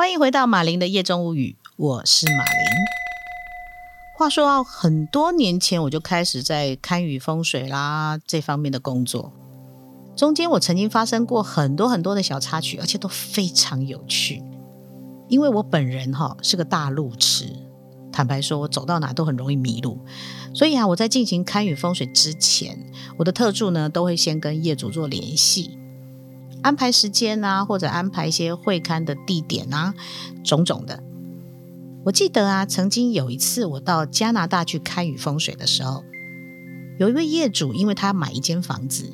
欢迎回到马林的夜中物语，我是马林。话说啊，很多年前我就开始在堪舆风水啦这方面的工作，中间我曾经发生过很多很多的小插曲，而且都非常有趣。因为我本人哈是个大路痴，坦白说，我走到哪都很容易迷路，所以啊，我在进行堪舆风水之前，我的特助呢都会先跟业主做联系。安排时间啊，或者安排一些会刊的地点啊，种种的。我记得啊，曾经有一次我到加拿大去看雨风水的时候，有一位业主，因为他买一间房子，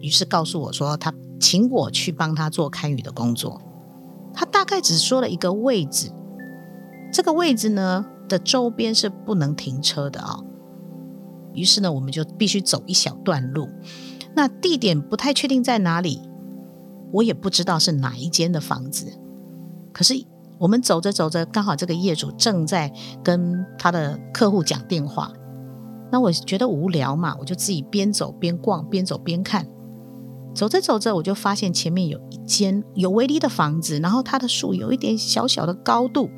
于是告诉我说，他请我去帮他做看雨的工作。他大概只说了一个位置，这个位置呢的周边是不能停车的啊。于是呢，我们就必须走一小段路，那地点不太确定在哪里。我也不知道是哪一间的房子，可是我们走着走着，刚好这个业主正在跟他的客户讲电话。那我觉得无聊嘛，我就自己边走边逛，边走边看。走着走着，我就发现前面有一间有围篱的房子，然后它的树有一点小小的高度。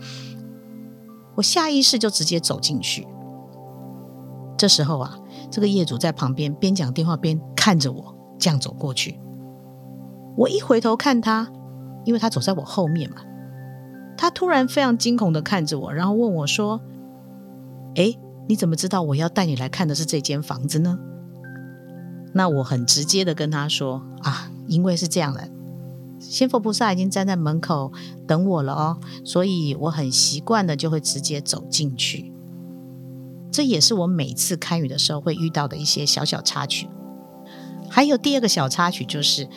我下意识就直接走进去。这时候啊，这个业主在旁边边讲电话边看着我，这样走过去。我一回头看他，因为他走在我后面嘛，他突然非常惊恐的看着我，然后问我说：“哎，你怎么知道我要带你来看的是这间房子呢？”那我很直接的跟他说：“啊，因为是这样的，仙佛菩萨已经站在门口等我了哦，所以我很习惯的就会直接走进去。这也是我每次看雨的时候会遇到的一些小小插曲。”还有第二个小插曲，就是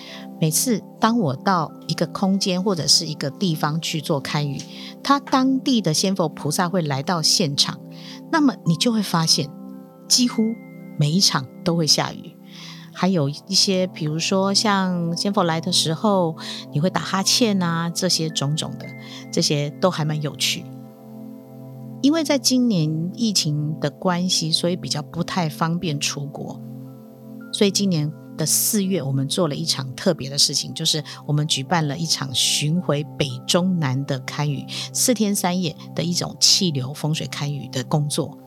每次当我到一个空间或者是一个地方去做开语，他当地的仙佛菩萨会来到现场，那么你就会发现，几乎每一场都会下雨。还有一些，比如说像仙佛来的时候，你会打哈欠啊，这些种种的，这些都还蛮有趣。因为在今年疫情的关系，所以比较不太方便出国，所以今年。四月，我们做了一场特别的事情，就是我们举办了一场巡回北中南的堪舆四天三夜的一种气流风水堪舆的工作。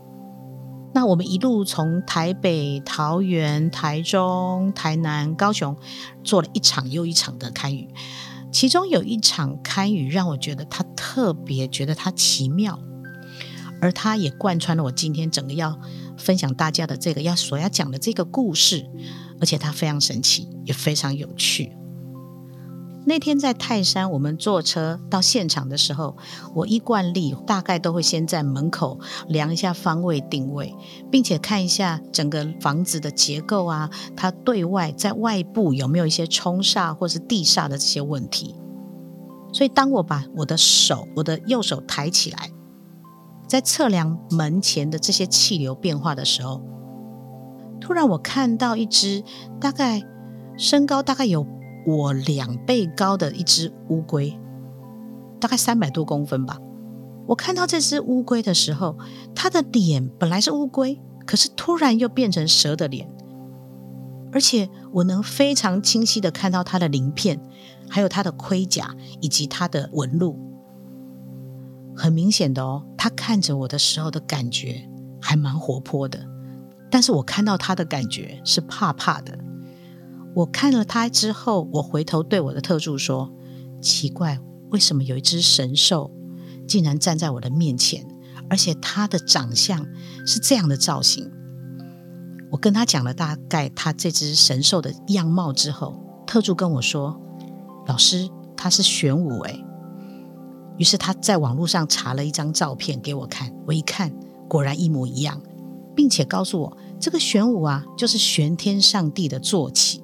那我们一路从台北、桃园、台中、台南、高雄做了一场又一场的堪舆，其中有一场堪舆让我觉得它特别，觉得它奇妙，而它也贯穿了我今天整个要分享大家的这个要所要讲的这个故事。而且它非常神奇，也非常有趣。那天在泰山，我们坐车到现场的时候，我依惯例大概都会先在门口量一下方位定位，并且看一下整个房子的结构啊，它对外在外部有没有一些冲煞或是地煞的这些问题。所以，当我把我的手，我的右手抬起来，在测量门前的这些气流变化的时候。突然，我看到一只大概身高大概有我两倍高的一只乌龟，大概三百多公分吧。我看到这只乌龟的时候，它的脸本来是乌龟，可是突然又变成蛇的脸，而且我能非常清晰的看到它的鳞片，还有它的盔甲以及它的纹路。很明显的哦，它看着我的时候的感觉还蛮活泼的。但是我看到他的感觉是怕怕的。我看了他之后，我回头对我的特助说：“奇怪，为什么有一只神兽竟然站在我的面前，而且它的长相是这样的造型？”我跟他讲了大概他这只神兽的样貌之后，特助跟我说：“老师，他是玄武。”哎，于是他在网络上查了一张照片给我看，我一看，果然一模一样。并且告诉我，这个玄武啊，就是玄天上帝的坐骑。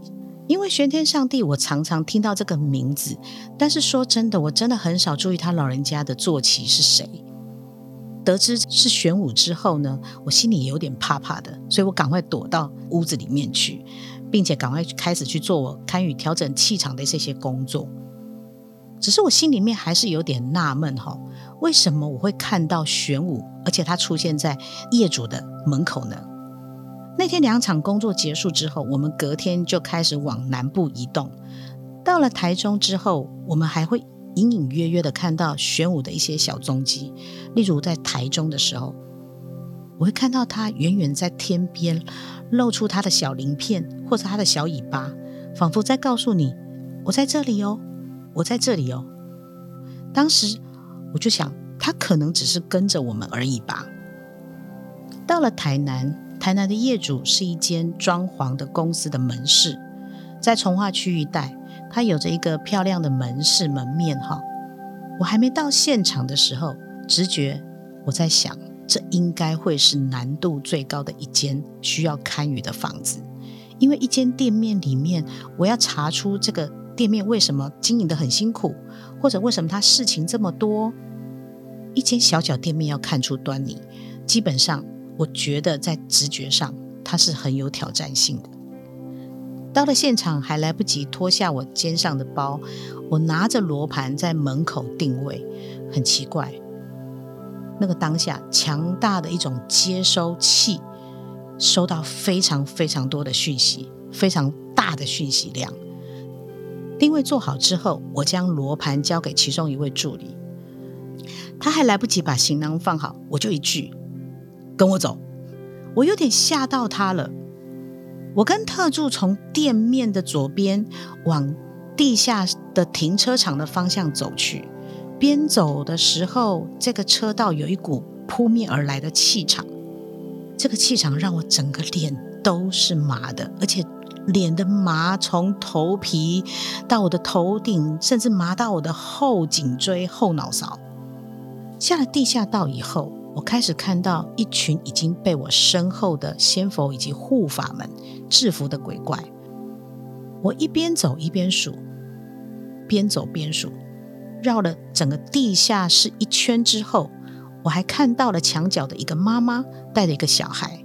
因为玄天上帝，我常常听到这个名字，但是说真的，我真的很少注意他老人家的坐骑是谁。得知是玄武之后呢，我心里有点怕怕的，所以我赶快躲到屋子里面去，并且赶快开始去做我堪与调整气场的这些工作。只是我心里面还是有点纳闷哈，为什么我会看到玄武，而且它出现在业主的门口呢？那天两场工作结束之后，我们隔天就开始往南部移动。到了台中之后，我们还会隐隐约约的看到玄武的一些小踪迹，例如在台中的时候，我会看到它远远在天边露出它的小鳞片或者它的小尾巴，仿佛在告诉你：“我在这里哦，我在这里哦。”当时我就想，它可能只是跟着我们而已吧。到了台南，台南的业主是一间装潢的公司的门市，在从化区一带。它有着一个漂亮的门市门面哈，我还没到现场的时候，直觉我在想，这应该会是难度最高的一间需要看雨的房子，因为一间店面里面，我要查出这个店面为什么经营的很辛苦，或者为什么它事情这么多，一间小小店面要看出端倪，基本上我觉得在直觉上它是很有挑战性的。到了现场还来不及脱下我肩上的包，我拿着罗盘在门口定位。很奇怪，那个当下强大的一种接收器，收到非常非常多的讯息，非常大的讯息量。定位做好之后，我将罗盘交给其中一位助理，他还来不及把行囊放好，我就一句：“跟我走。”我有点吓到他了。我跟特助从店面的左边往地下的停车场的方向走去，边走的时候，这个车道有一股扑面而来的气场，这个气场让我整个脸都是麻的，而且脸的麻从头皮到我的头顶，甚至麻到我的后颈椎、后脑勺。下了地下道以后。我开始看到一群已经被我身后的仙佛以及护法们制服的鬼怪。我一边走一边数，边走边数，绕了整个地下室一圈之后，我还看到了墙角的一个妈妈带着一个小孩，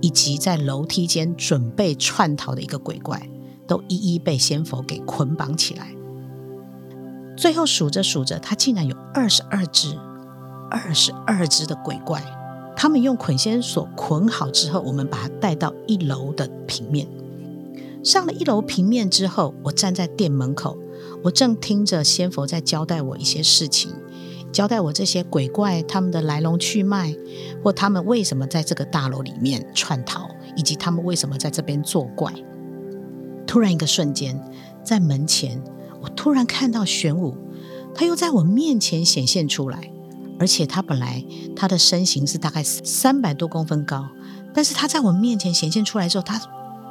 以及在楼梯间准备窜逃的一个鬼怪，都一一被仙佛给捆绑起来。最后数着数着，它竟然有二十二只。二十二只的鬼怪，他们用捆仙索捆好之后，我们把它带到一楼的平面。上了一楼平面之后，我站在店门口，我正听着仙佛在交代我一些事情，交代我这些鬼怪他们的来龙去脉，或他们为什么在这个大楼里面串逃，以及他们为什么在这边作怪。突然一个瞬间，在门前，我突然看到玄武，他又在我面前显现出来。而且他本来他的身形是大概三百多公分高，但是他在我面前显现出来之后，他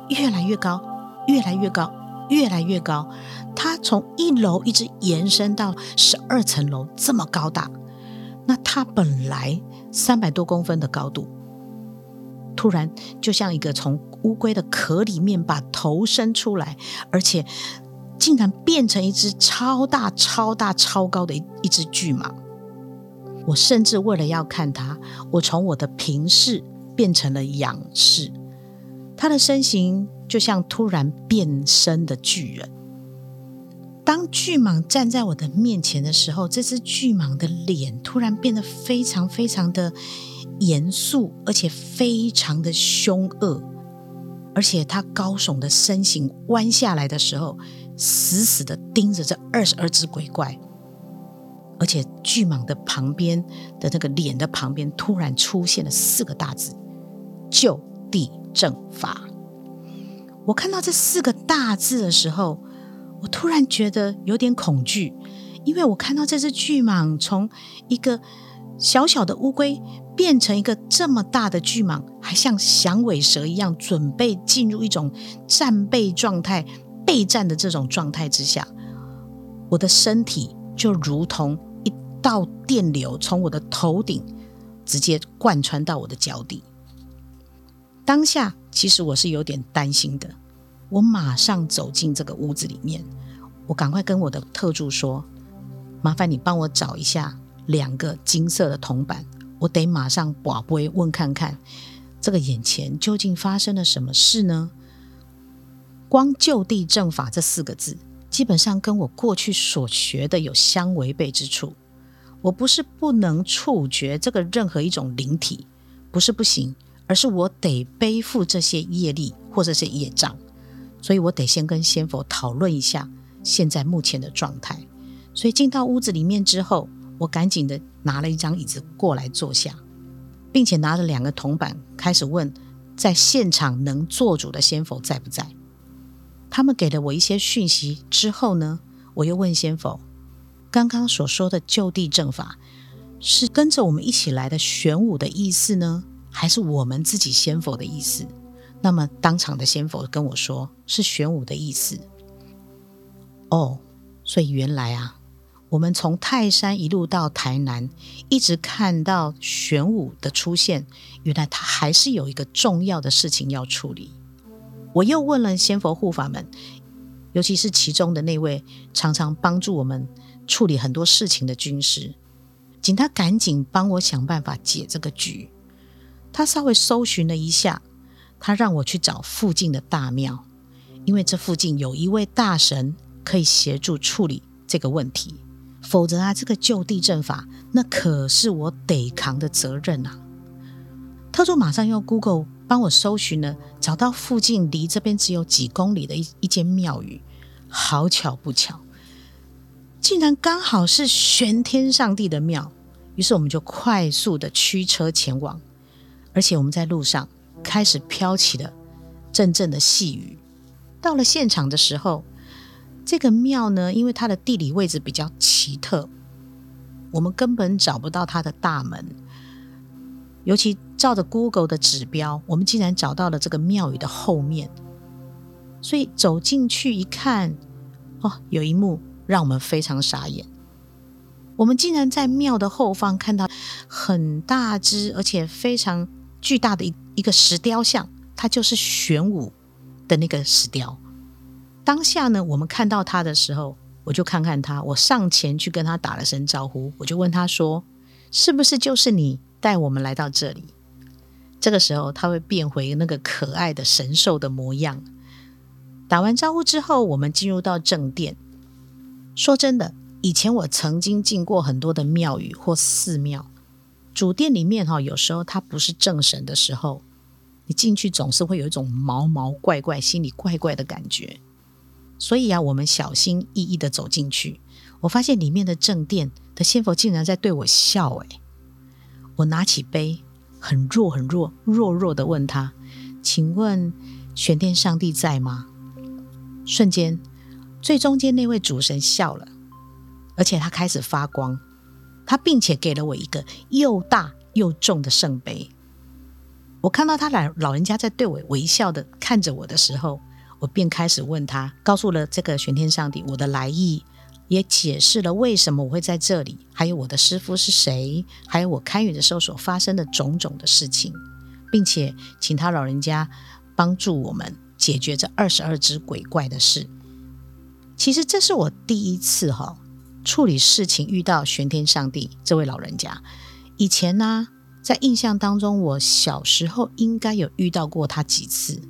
越来越高，越来越高，越来越高。他从一楼一直延伸到十二层楼，这么高大。那他本来三百多公分的高度，突然就像一个从乌龟的壳里面把头伸出来，而且竟然变成一只超大、超大、超高的一一只巨蟒。我甚至为了要看他，我从我的平视变成了仰视。他的身形就像突然变身的巨人。当巨蟒站在我的面前的时候，这只巨蟒的脸突然变得非常非常的严肃，而且非常的凶恶。而且他高耸的身形弯下来的时候，死死的盯着这二十二只鬼怪。而且巨蟒的旁边的那个脸的旁边，突然出现了四个大字：“就地正法。”我看到这四个大字的时候，我突然觉得有点恐惧，因为我看到这只巨蟒从一个小小的乌龟变成一个这么大的巨蟒，还像响尾蛇一样，准备进入一种战备状态、备战的这种状态之下，我的身体。就如同一道电流从我的头顶直接贯穿到我的脚底。当下其实我是有点担心的，我马上走进这个屋子里面，我赶快跟我的特助说：“麻烦你帮我找一下两个金色的铜板，我得马上把杯问看看，这个眼前究竟发生了什么事呢？”光就地正法这四个字。基本上跟我过去所学的有相违背之处。我不是不能触觉这个任何一种灵体，不是不行，而是我得背负这些业力或者是业障，所以我得先跟仙佛讨论一下现在目前的状态。所以进到屋子里面之后，我赶紧的拿了一张椅子过来坐下，并且拿着两个铜板开始问在现场能做主的仙佛在不在。他们给了我一些讯息之后呢，我又问仙佛，刚刚所说的就地正法是跟着我们一起来的玄武的意思呢，还是我们自己仙佛的意思？那么当场的仙佛跟我说是玄武的意思。哦，所以原来啊。我们从泰山一路到台南，一直看到玄武的出现，原来他还是有一个重要的事情要处理。我又问了仙佛护法们，尤其是其中的那位常常帮助我们处理很多事情的军师，请他赶紧帮我想办法解这个局。他稍微搜寻了一下，他让我去找附近的大庙，因为这附近有一位大神可以协助处理这个问题。否则啊，这个就地正法那可是我得扛的责任啊！特助马上用 Google 帮我搜寻了，找到附近离这边只有几公里的一一间庙宇。好巧不巧，竟然刚好是玄天上帝的庙。于是我们就快速的驱车前往，而且我们在路上开始飘起了阵阵的细雨。到了现场的时候。这个庙呢，因为它的地理位置比较奇特，我们根本找不到它的大门。尤其照着 Google 的指标，我们竟然找到了这个庙宇的后面。所以走进去一看，哦，有一幕让我们非常傻眼。我们竟然在庙的后方看到很大只而且非常巨大的一一个石雕像，它就是玄武的那个石雕。当下呢，我们看到他的时候，我就看看他，我上前去跟他打了声招呼，我就问他说：“是不是就是你带我们来到这里？”这个时候，他会变回那个可爱的神兽的模样。打完招呼之后，我们进入到正殿。说真的，以前我曾经进过很多的庙宇或寺庙，主殿里面哈，有时候它不是正神的时候，你进去总是会有一种毛毛怪怪、心里怪怪的感觉。所以啊，我们小心翼翼的走进去，我发现里面的正殿的仙佛竟然在对我笑。哎，我拿起杯，很弱很弱弱弱的问他：“请问玄天上帝在吗？”瞬间，最中间那位主神笑了，而且他开始发光，他并且给了我一个又大又重的圣杯。我看到他老老人家在对我微笑的看着我的时候。我便开始问他，告诉了这个玄天上帝我的来意，也解释了为什么我会在这里，还有我的师傅是谁，还有我开语的时候所发生的种种的事情，并且请他老人家帮助我们解决这二十二只鬼怪的事。其实这是我第一次哈处理事情遇到玄天上帝这位老人家。以前呢，在印象当中，我小时候应该有遇到过他几次。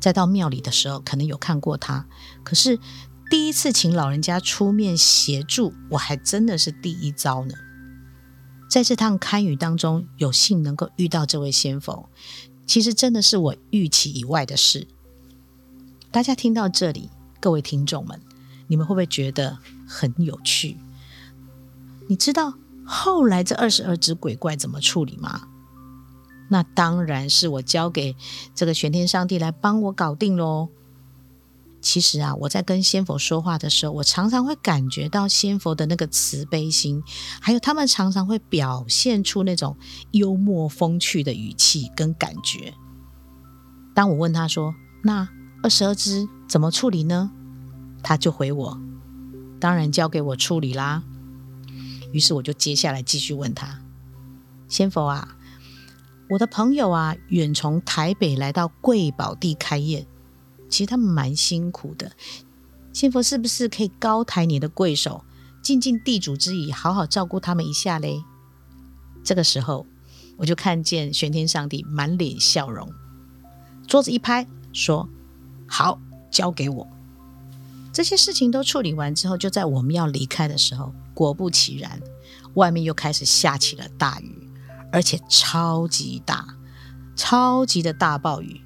再到庙里的时候，可能有看过他，可是第一次请老人家出面协助，我还真的是第一遭呢。在这趟堪舆当中，有幸能够遇到这位先锋，其实真的是我预期以外的事。大家听到这里，各位听众们，你们会不会觉得很有趣？你知道后来这二十二只鬼怪怎么处理吗？那当然是我交给这个玄天上帝来帮我搞定喽。其实啊，我在跟仙佛说话的时候，我常常会感觉到仙佛的那个慈悲心，还有他们常常会表现出那种幽默风趣的语气跟感觉。当我问他说：“那二十二只怎么处理呢？”他就回我：“当然交给我处理啦。”于是我就接下来继续问他：“仙佛啊。”我的朋友啊，远从台北来到贵宝地开业，其实他们蛮辛苦的。仙佛是不是可以高抬你的贵手，尽尽地主之谊，好好照顾他们一下嘞？这个时候，我就看见玄天上帝满脸笑容，桌子一拍，说：“好，交给我。”这些事情都处理完之后，就在我们要离开的时候，果不其然，外面又开始下起了大雨。而且超级大，超级的大暴雨。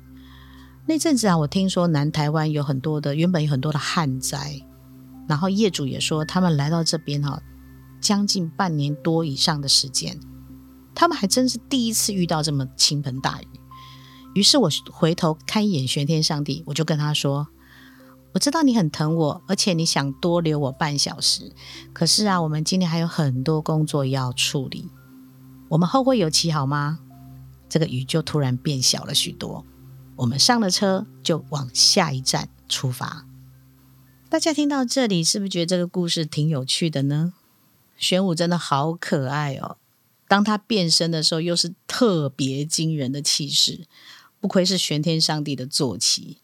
那阵子啊，我听说南台湾有很多的原本有很多的旱灾，然后业主也说，他们来到这边哈，将近半年多以上的时间，他们还真是第一次遇到这么倾盆大雨。于是我回头看一眼玄天上帝，我就跟他说：“我知道你很疼我，而且你想多留我半小时。可是啊，我们今天还有很多工作要处理，我们后会有期好吗？”这个雨就突然变小了许多。我们上了车，就往下一站出发。大家听到这里，是不是觉得这个故事挺有趣的呢？玄武真的好可爱哦！当他变身的时候，又是特别惊人的气势。不愧是玄天上帝的坐骑。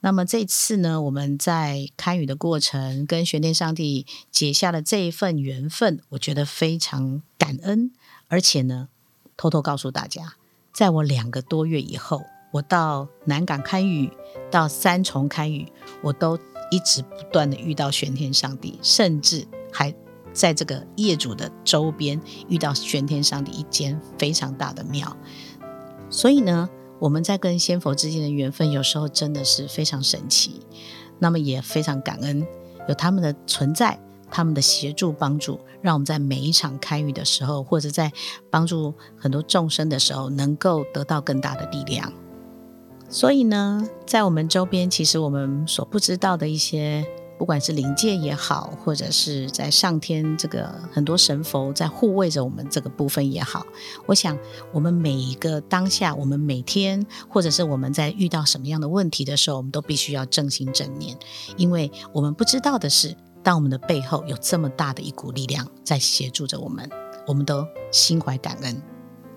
那么这次呢，我们在看雨的过程，跟玄天上帝结下了这一份缘分，我觉得非常感恩。而且呢，偷偷告诉大家，在我两个多月以后，我到南港开雨，到三重开雨，我都一直不断的遇到玄天上帝，甚至还在这个业主的周边遇到玄天上帝一间非常大的庙。所以呢。我们在跟仙佛之间的缘分，有时候真的是非常神奇。那么也非常感恩有他们的存在，他们的协助帮助，让我们在每一场开运的时候，或者在帮助很多众生的时候，能够得到更大的力量。所以呢，在我们周边，其实我们所不知道的一些。不管是灵界也好，或者是在上天这个很多神佛在护卫着我们这个部分也好，我想我们每一个当下，我们每天，或者是我们在遇到什么样的问题的时候，我们都必须要正心正念，因为我们不知道的是，当我们的背后有这么大的一股力量在协助着我们，我们都心怀感恩。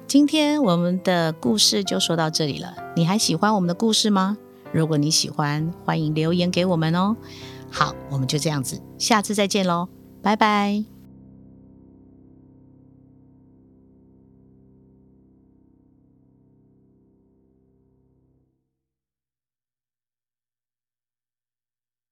今天我们的故事就说到这里了，你还喜欢我们的故事吗？如果你喜欢，欢迎留言给我们哦。好，我们就这样子，下次再见喽，拜拜。